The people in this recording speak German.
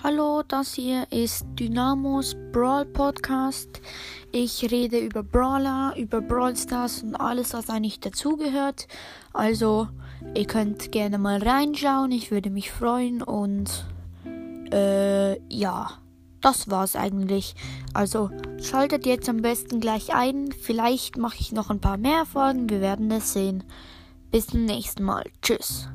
Hallo, das hier ist Dynamos Brawl Podcast. Ich rede über Brawler, über Brawl Stars und alles, was eigentlich dazugehört. Also, ihr könnt gerne mal reinschauen, ich würde mich freuen und äh, ja, das war's eigentlich. Also, schaltet jetzt am besten gleich ein. Vielleicht mache ich noch ein paar mehr Folgen, wir werden es sehen. Bis zum nächsten Mal. Tschüss.